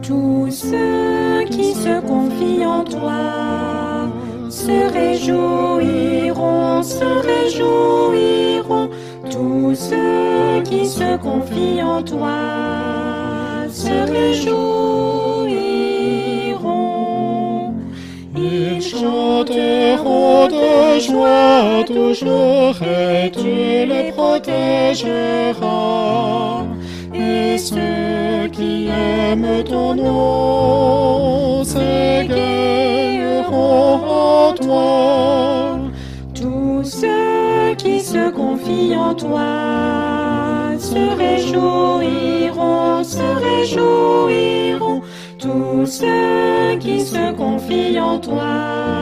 Tous ceux qui se confient en toi se réjouiront, se réjouiront. Tous ceux qui se confient en toi se réjouiront. Ils chanteront de joie toujours et tu les protégeras. Aiment ton nom s'égaieront en toi. Tous ceux qui se confient en toi se réjouiront, se réjouiront. Tous ceux qui se confient en toi.